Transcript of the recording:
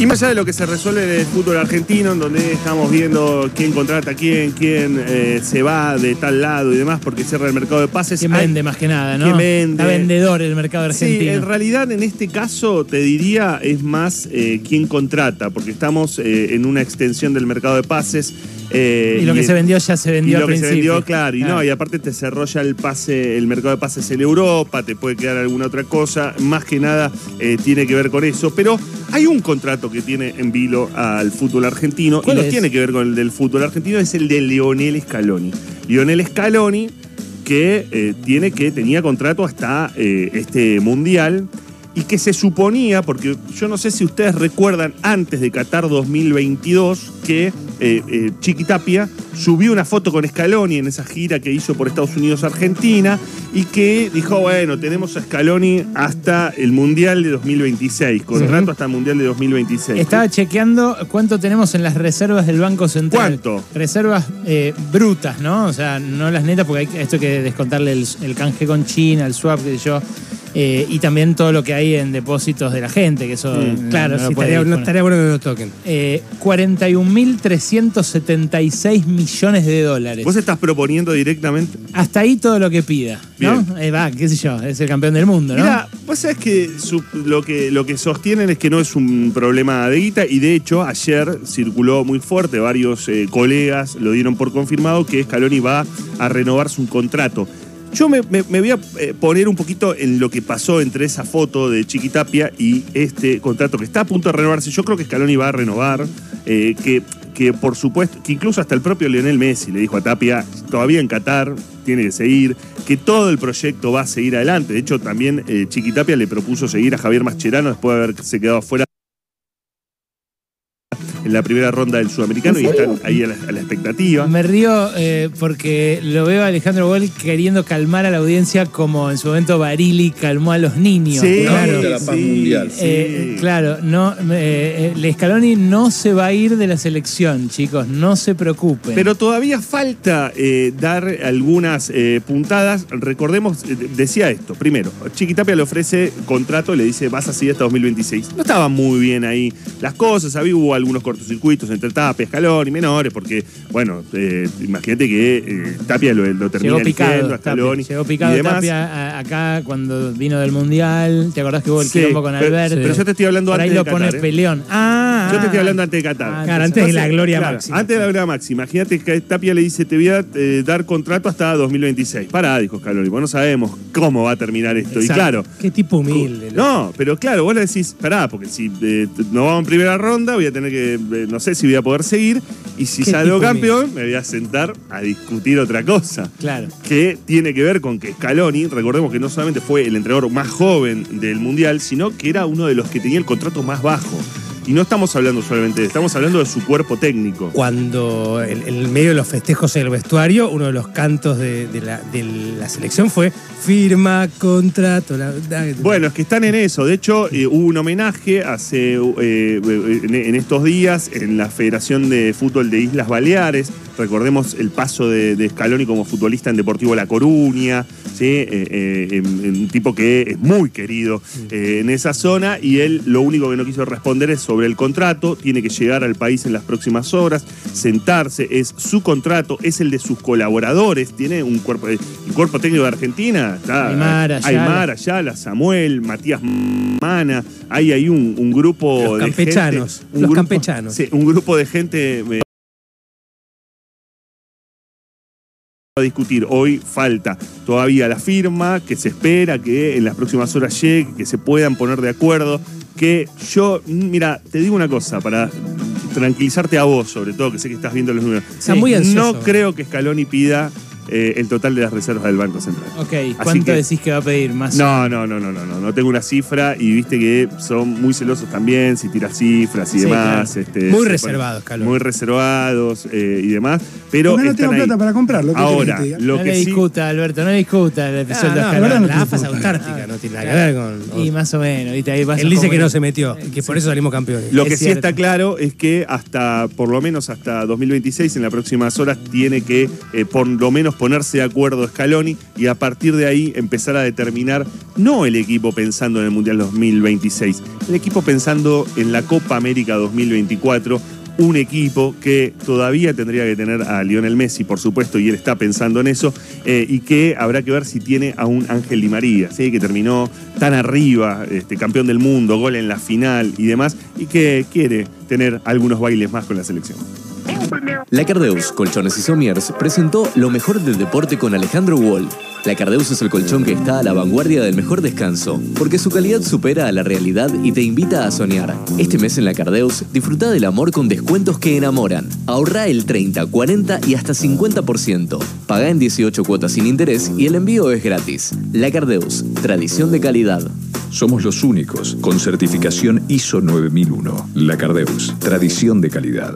Y más allá de lo que se resuelve en el fútbol argentino, en donde estamos viendo quién contrata a quién, quién eh, se va de tal lado y demás, porque cierra el mercado de pases. ¿Quién hay- vende más que nada, no? ¿Quién vende? Está vendedor el mercado Sí, argentino. en realidad en este caso te diría es más eh, quién contrata, porque estamos eh, en una extensión del mercado de pases. eh, y lo que se vendió ya se y vendió lo al que se vendió, claro, y no, y aparte te cerró ya el pase, el mercado de pases en Europa, te puede quedar alguna otra cosa, más que nada eh, tiene que ver con eso, pero hay un contrato que tiene en vilo al fútbol argentino, y ¿Cuál no es? tiene que ver con el del fútbol argentino, es el de Lionel Scaloni. Lionel Scaloni que eh, tiene que tenía contrato hasta eh, este mundial y que se suponía, porque yo no sé si ustedes recuerdan antes de Qatar 2022 que eh, eh, Chiqui Tapia subió una foto con Scaloni en esa gira que hizo por Estados Unidos Argentina y que dijo, bueno, tenemos a Scaloni hasta el Mundial de 2026, contrato Ujú. hasta el Mundial de 2026. Estaba chequeando cuánto tenemos en las reservas del Banco Central. ¿Cuánto? Reservas eh, brutas, ¿no? O sea, no las netas, porque hay, esto hay que descontarle el, el canje con China, el swap, sé yo. Eh, y también todo lo que hay en depósitos de la gente, que eso. Mm. no- Claro, no sí, estaría, no estaría bueno que lo toquen. Eh, 41.376 millones de dólares. ¿Vos estás proponiendo directamente? Hasta ahí todo lo que pida, ¿no? Eh, va, qué sé yo, es el campeón del mundo, ¿no? Mira, vos sabés que su- lo, que lo que sostienen es que no es un problema de guita y de hecho ayer circuló muy fuerte, varios eh, colegas lo dieron por confirmado que Scaloni va a renovar su contrato. Yo me, voy a eh, poner un poquito en lo que pasó entre esa foto de Chiquitapia y este contrato que está a punto de renovarse. Yo creo que Scaloni va a renovar, eh, que, que por supuesto, que incluso hasta el propio Lionel Messi le dijo a Tapia, todavía en Qatar tiene que seguir, que todo el proyecto va a seguir adelante. De hecho, también eh, Chiquitapia le propuso seguir a Javier Mascherano después de haberse quedado afuera en la primera ronda del Sudamericano y están ahí a la, a la expectativa. Me río eh, porque lo veo a Alejandro Gol queriendo calmar a la audiencia como en su momento Barili calmó a los niños. Sí, claro. la paz mundial. Eh, sí. claro, no, eh, eh, Scaloni no se va a ir de la selección, chicos, no se preocupen. Pero todavía falta eh, dar algunas eh, puntadas. Recordemos, eh, decía esto. Primero, Chiquitapia le ofrece contrato y le dice vas así hasta 2026. No estaban muy bien ahí las cosas. Había hubo algunos cortocircuitos entre Tapia, Escalón y menores, porque, bueno, eh, imagínate que eh, Tapia lo, lo termina Llegó picado, Scaloni llegó y picado demás. Tapia a- acá cuando vino del Mundial. ¿Te acordás que hubo el Sí, quilombo con Alberto? pero yo te estoy hablando Por ahí antes lo de pone Qatar, ¿eh? peleón. Ah, Yo te estoy ah. hablando antes de Qatar. Ah, Claro, antes de la gloria Claro, máxima. Antes de la gloria máxima. Imagínate que Tapia le dice, te voy a eh, dar contrato hasta 2026. Pará, dijo Scaloni, porque no sabemos cómo va a terminar esto. Y claro, Qué tipo humilde. ¿no? no, pero claro, vos le decís, pará, porque si eh, no vamos en primera ronda, voy a tener que, eh, no sé si voy a poder seguir. Y si salgo campeón, me voy a sentar a discutir otra cosa. Claro. Que tiene que ver con que Scaloni, recordemos que no solamente fue el entrenador más joven del Mundial, sino que era uno de los que tenía el contrato más bajo. Y no estamos hablando solamente de estamos hablando de su cuerpo técnico. Cuando en en el medio de los festejos en el vestuario, uno de los cantos de, de la, de la selección fue firma contrato. la- Bueno, es que están en eso. De hecho, eh, hubo un homenaje hace eh, en, en estos días en la Federación de Fútbol de Islas Baleares. Recordemos el paso de, de Scaloni como futbolista en Deportivo La Coruña, ¿sí? Eh, eh, un tipo que es muy querido eh, en esa zona y él lo único que no quiso responder es sobre el contrato. Tiene que llegar al país en las próximas horas, sentarse, es su contrato, es el de sus colaboradores. Tiene un cuerpo, el cuerpo técnico de Argentina. Está, Aymar, Ayala. Aymar, Ayala, Samuel, Matías Mana, hay ahí un, un grupo Los de campechanos, gente, un los grupo- campechanos. sí, un grupo de gente a discutir. Hoy falta todavía la firma, que se espera que en las próximas horas llegue, que se puedan poner de acuerdo, que yo, mm, mira, te digo una cosa para tranquilizarte a vos, sobre todo, que sé que estás viendo los números. Está muy ansioso. No creo que Scaloni pida eh, el total de las reservas del Banco Central. Ok, ¿cuánto que- decís que va a pedir más? No, no, no, no, no, no, no tengo una cifra y viste que son muy celosos también si tiras cifras y Sí, demás. claro. este, Muy reservados, Scaloni. Muy reservados eh, y demás. Pero Porque no están tengo ahí. plata para comprarlo. ¿qué Ahora, que lo no que le sí. discuta, Alberto, no le discuta el Ah, episodio no, de ahora Scaloni. no la AFA es autártica, no tiene nada que ver con. Y más o menos, ¿viste? Ahí Él dice que no se metió, que por eso salimos campeones. Lo que sí está claro es que hasta, por lo menos hasta 2026, en las próximas horas, tiene que eh, por lo menos ponerse de acuerdo Scaloni y a partir de ahí empezar a determinar no el equipo pensando en el Mundial 2026, el equipo pensando en la Copa América 2024 un equipo que todavía tendría que tener a Lionel Messi, por supuesto, y él está pensando en eso, eh, y que habrá que ver si tiene a un Ángel Di María, ¿sí? que terminó tan arriba, este, campeón del mundo, gol en la final y demás, y que quiere tener algunos bailes más con la selección. La Cardeus Colchones y Somiers presentó Lo mejor del deporte con Alejandro Wall. La Cardeus es el colchón que está a la vanguardia del mejor descanso, porque su calidad supera a la realidad y te invita a soñar. Este mes en La Cardeus, disfruta del amor con descuentos que enamoran. Ahorra el 30, 40 y hasta 50%. Paga en 18 cuotas sin interés y el envío es gratis. La Cardeus, tradición de calidad. Somos los únicos con certificación ISO 9001. La Cardeus, tradición de calidad.